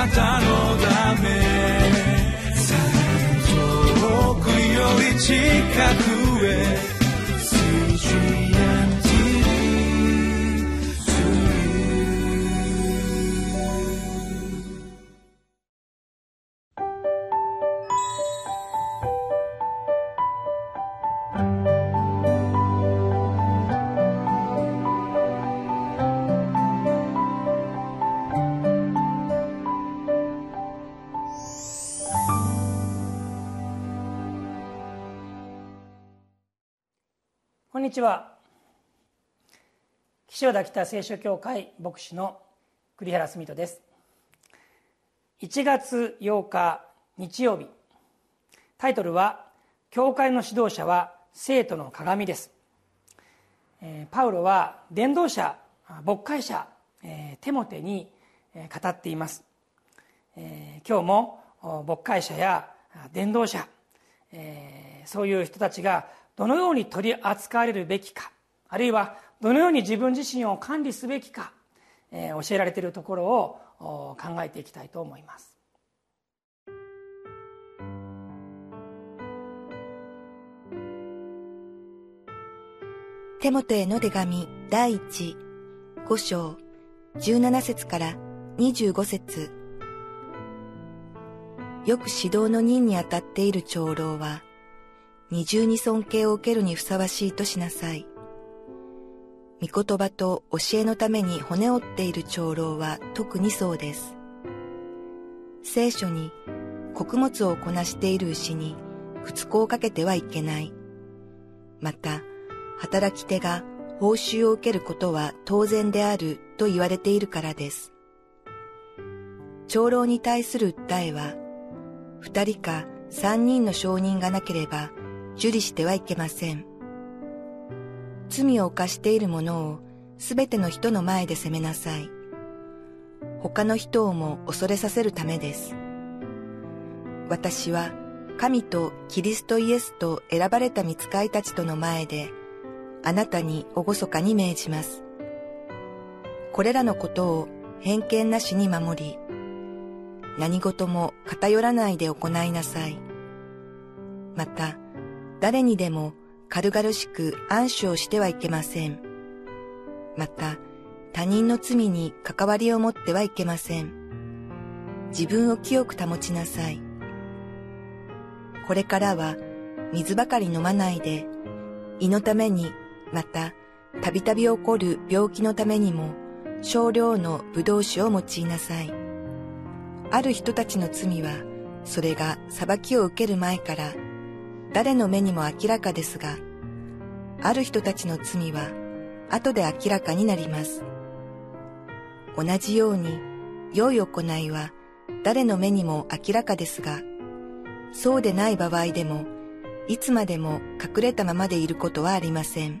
なたのため。遠くより近く。こんにちは。岸和田北聖書協会牧師の栗原澄人です。1月8日日曜日。タイトルは「教会の指導者は生徒の鏡」です。パウロは伝道者牧会者テモテに語っています。今日も牧会者や伝道者そういう人たちがどのように取り扱われるべきかあるいはどのように自分自身を管理すべきか、えー、教えられているところを考えていきたいと思います。テモテへの手紙第一五章17節から25節。よく指導の任にあたっている長老は二重に尊敬を受けるにふさわしいとしなさい。御言葉と教えのために骨折っている長老は特にそうです。聖書に穀物をこなしている牛に不子をかけてはいけない。また、働き手が報酬を受けることは当然であると言われているからです。長老に対する訴えは、二人か三人の承認がなければ受理してはいけません。罪を犯している者をすべての人の前で責めなさい。他の人をも恐れさせるためです。私は神とキリストイエスと選ばれた見使いたちとの前であなたに厳かに命じます。これらのことを偏見なしに守り、何事も偏らないで行いなさい。また、誰にでも軽々しく暗唱してはいけません。また、他人の罪に関わりを持ってはいけません。自分を清く保ちなさい。これからは水ばかり飲まないで、胃のために、また、たびたび起こる病気のためにも、少量の葡萄酒を用いなさい。ある人たちの罪は、それが裁きを受ける前から誰の目にも明らかですが、ある人たちの罪は後で明らかになります。同じように、良い行いは誰の目にも明らかですが、そうでない場合でも、いつまでも隠れたままでいることはありません。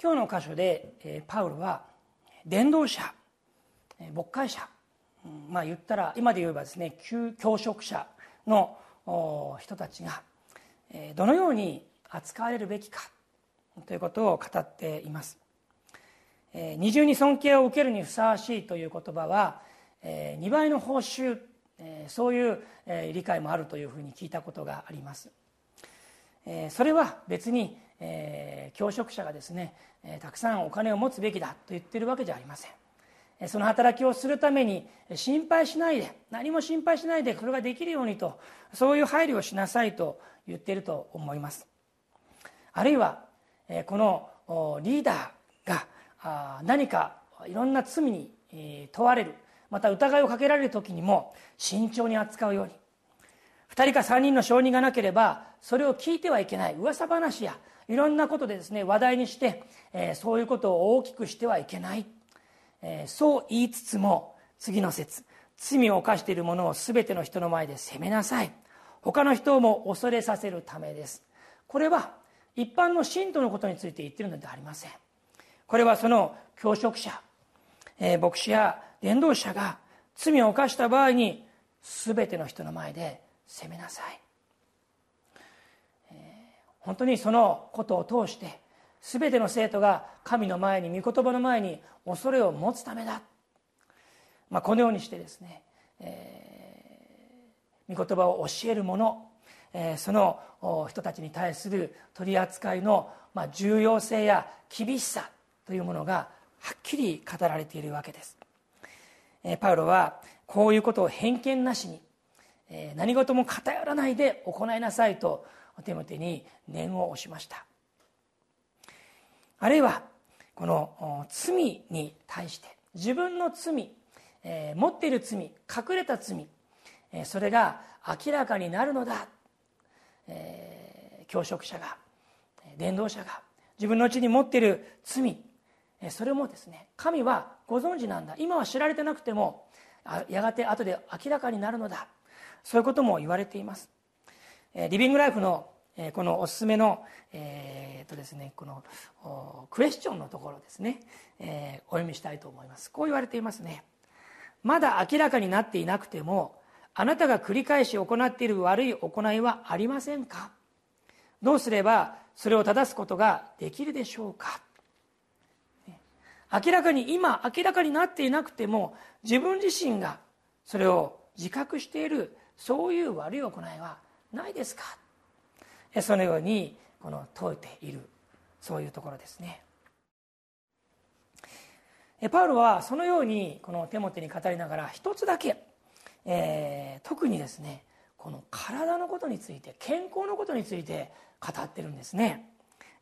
今日の箇所で、パウロは伝道者牧会者まあ言ったら今で言えばですね教職者の人たちがどのように扱われるべきかということを語っています。二重に尊敬を受けるにふさわしいという言葉は2倍の報酬そういう理解もあるというふうに聞いたことがあります。それは別に教職者がですねたくさんお金を持つべきだと言ってるわけじゃありません。その働きをするために心配しないで何も心配しないでこれができるようにとそういう配慮をしなさいと言っていると思います。あるいはこのリーダーが何かいろんな罪に問われるまた疑いをかけられる時にも慎重に扱うように。2人か3人の承認がなければそれを聞いてはいけない。噂話やいろんなことでですね話題にしてえそういうことを大きくしてはいけない。えー、そう言いつつも次の説罪を犯している者を全ての人の前で責めなさい。他の人も恐れさせるためです。これは一般の信徒のことについて言っているのではありません。これはその教職者、えー、牧師や伝道者が罪を犯した場合に全ての人の前で責めなさい、えー、本当にそのことを通して全ての生徒が神の前に御言葉の前に恐れを持つためだ、まあ、このようにしてですね、えー、御言葉を教える者、えー、その人たちに対する取り扱いの、まあ、重要性や厳しさというものがはっきり語られているわけです、えー、パウロはこういうことを偏見なしに、えー、何事も偏らないで行いなさいとテモテに念を押しました。あるいはこの罪に対して自分の罪、えー、持っている罪隠れた罪、えー、それが明らかになるのだ、えー、教職者が伝道者が自分のうちに持っている罪それもですね神はご存知なんだ。今は知られてなくてもやがて後で明らかになるのだ。そういうことも言われています。リビングライフのこのおすすめの、えーとですね、このクエスチョンのところですね、えー、お読みしたいと思います。こう言われていますね。まだ明らかになっていなくてもあなたが繰り返し行っている悪い行いはありませんか？どうすればそれを正すことができるでしょうか？明らかに今明らかになっていなくても自分自身がそれを自覚しているそういう悪い行いはないですか？そのようにこの問うているそういうところですね。パウロはそのようにこのテモテに語りながら一つだけ、えー、特にですねこの体のことについて健康のことについて語ってるんですね。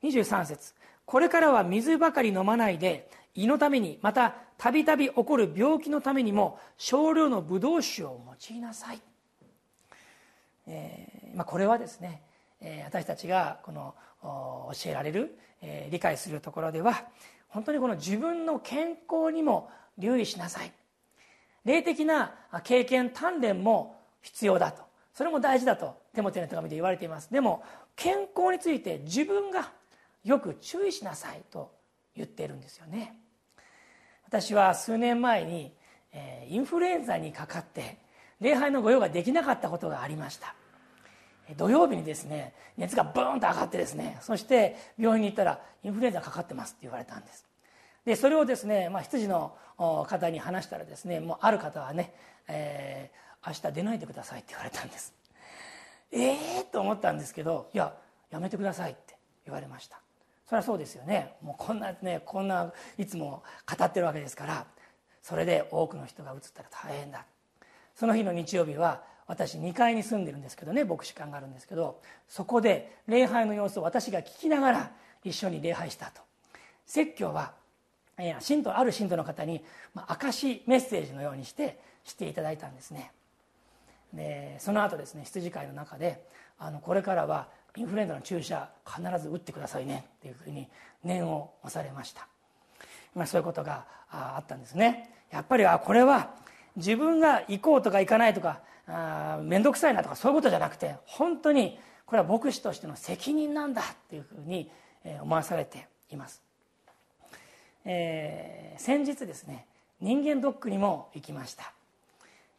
23節。これからは水ばかり飲まないで胃のためにまたたびたび起こる病気のためにも少量のブドウ酒を用いなさい、えーまあ、これはですね私たちがこの教えられる理解するところでは本当にこの自分の健康にも留意しなさい。霊的な経験鍛錬も必要だと。それも大事だと手モテの手紙で言われています。でも健康について自分がよく注意しなさいと言っているんですよね。私は数年前にインフルエンザにかかって礼拝の御用ができなかったことがありました。土曜日にですね熱がブーンと上がってですねそして病院に行ったらインフルエンザかかってますって言われたんです。でそれをですね、まあ、羊の方に話したらですねもうある方はね、えー、明日出ないでくださいって言われたんです。ええー、と思ったんですけどいややめてくださいって言われました。それはそうですよね。もうこんなねこんないつも語ってるわけですからそれで多くの人が移ったら大変だ。その日の日曜日は私2階に住んでるんですけどね牧師館があるんですけどそこで礼拝の様子を私が聞きながら一緒に礼拝したと。説教は信徒ある信徒の方に証メッセージのようにしてしていただいたんですね。でその後ですね羊飼いの中であのこれからはインフルエンザの注射必ず打ってくださいねっていうふうに念を押されました、まあ、そういうことがあったんですね。やっぱりあこれは自分が行こうとか行かないとか面倒くさいなとかそういうことじゃなくて本当にこれは牧師としての責任なんだっていうふうに思わされています、えー、先日ですね人間ドックにも行きました、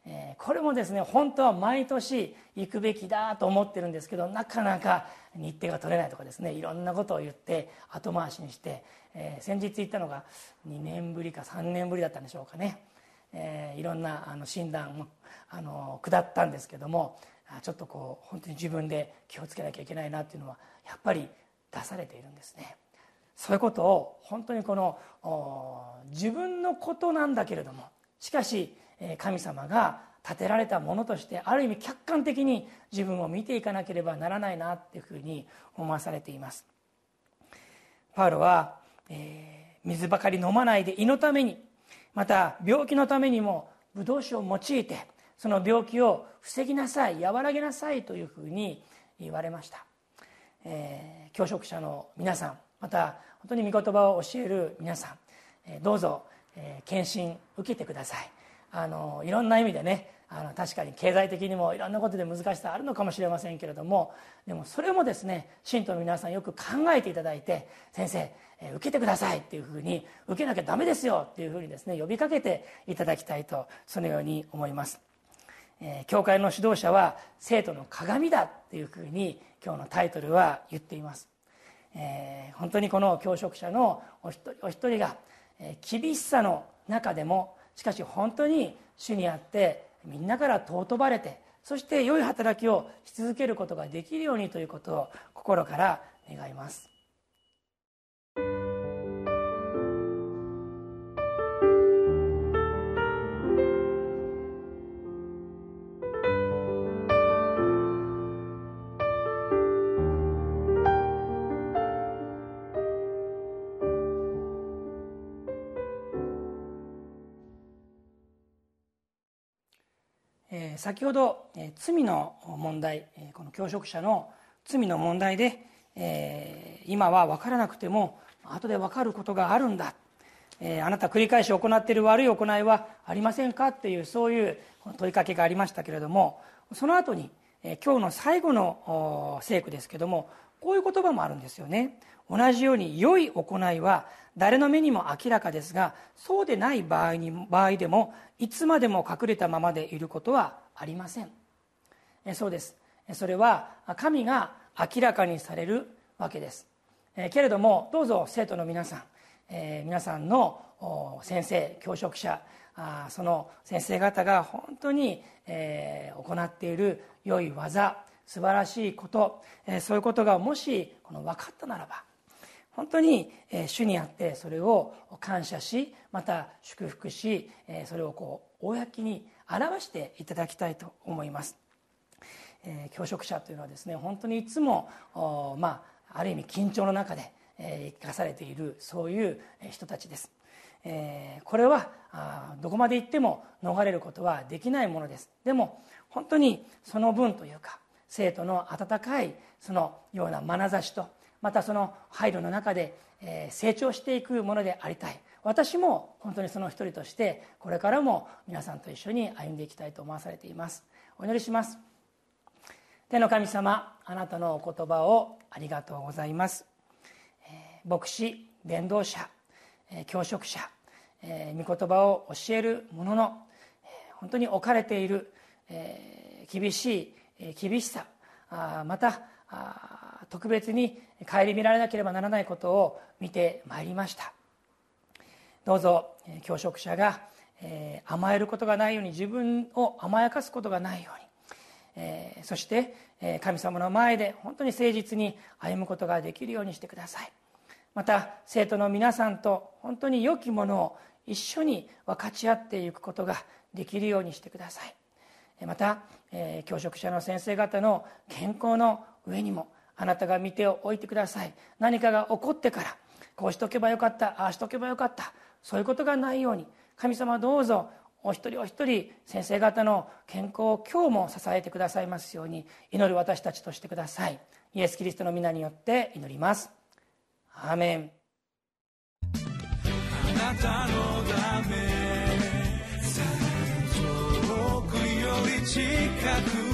えー、これもですね本当は毎年行くべきだと思ってるんですけどなかなか日程が取れないとかですねいろんなことを言って後回しにして、えー、先日行ったのが2年ぶりか3年ぶりだったんでしょうかね。えー、いろんなあの診断もあの下ったんですけどもちょっとこう本当に自分で気をつけなきゃいけないなっていうのはやっぱり出されているんですね。そういうことを本当にこの自分のことなんだけれどもしかし神様が建てられたものとしてある意味客観的に自分を見ていかなければならないなっていうふうに思わされています。パウロは、えー、水ばかり飲まないで胃のためにまた病気のためにもブドウ酒を用いてその病気を防ぎなさい和らげなさいというふうに言われました、えー、教職者の皆さんまた本当に御言葉を教える皆さん、え、どうぞ、えー、検診受けてください。あのいろんな意味でねあの確かに経済的にもいろんなことで難しさあるのかもしれませんけれどもでもそれもですね信徒の皆さんよく考えていただいて先生え受けてくださいっていうふうに受けなきゃダメですよっていうふうにですね呼びかけていただきたいとそのように思います。え教会の指導者は生徒の鏡だっていうふうに今日のタイトルは言っています。えー、本当にこの教職者のお一人お一人が、え、厳しさの中でもしかし本当に主にあってみんなから尊ばれてそして良い働きをし続けることができるようにということを心から願います。先ほど罪の問題この教職者の罪の問題で今は分からなくても後で分かることがあるんだ。あなた繰り返し行っている悪い行いはありませんかっていうそういう問いかけがありましたけれどもその後に今日の最後の聖句ですけどもこういう言葉もあるんですよね。同じように良い行いは誰の目にも明らかですがそうでない場合に場合でもいつまでも隠れたままでいることはありません。そうです。それは神が明らかにされるわけです。けれどもどうぞ生徒の皆さん皆さんの先生教職者その先生方が本当に行っている良い技素晴らしいことそういうことがもしこの分かったならば本当に主にあってそれを感謝しまた祝福しそれをこう公に表していただきたいと思います。教職者というのはですね本当にいつも、まあ、ある意味緊張の中で生かされているそういう人たちです。これはどこまで行っても逃れることはできないものですでも本当にその分というか生徒の温かいそのような眼差しとまたその配慮の中で成長していくものでありたい。私も本当にその一人としてこれからも皆さんと一緒に歩んでいきたいと思わされています。お祈りします。天の神様あなたのお言葉をありがとうございます。牧師伝道者教職者御言葉を教える者の本当に置かれている厳しい厳しさまた特別に顧みられなければならないことを見てまいりました。どうぞ教職者が甘えることがないように自分を甘やかすことがないようにそして神様の前で本当に誠実に歩むことができるようにしてください。また生徒の皆さんと本当に良きものを一緒に分かち合っていくことができるようにしてください。また教職者の先生方の健康の上にもあなたが見ておいてください。何かが起こってからこうしとけばよかったああしとけばよかった。そういうことがないように神様どうぞお一人お一人先生方の健康を今日も支えてくださいますように祈る私たちとしてください。イエス・キリストの皆によって祈ります。アーメン。あなたのため遠くより近く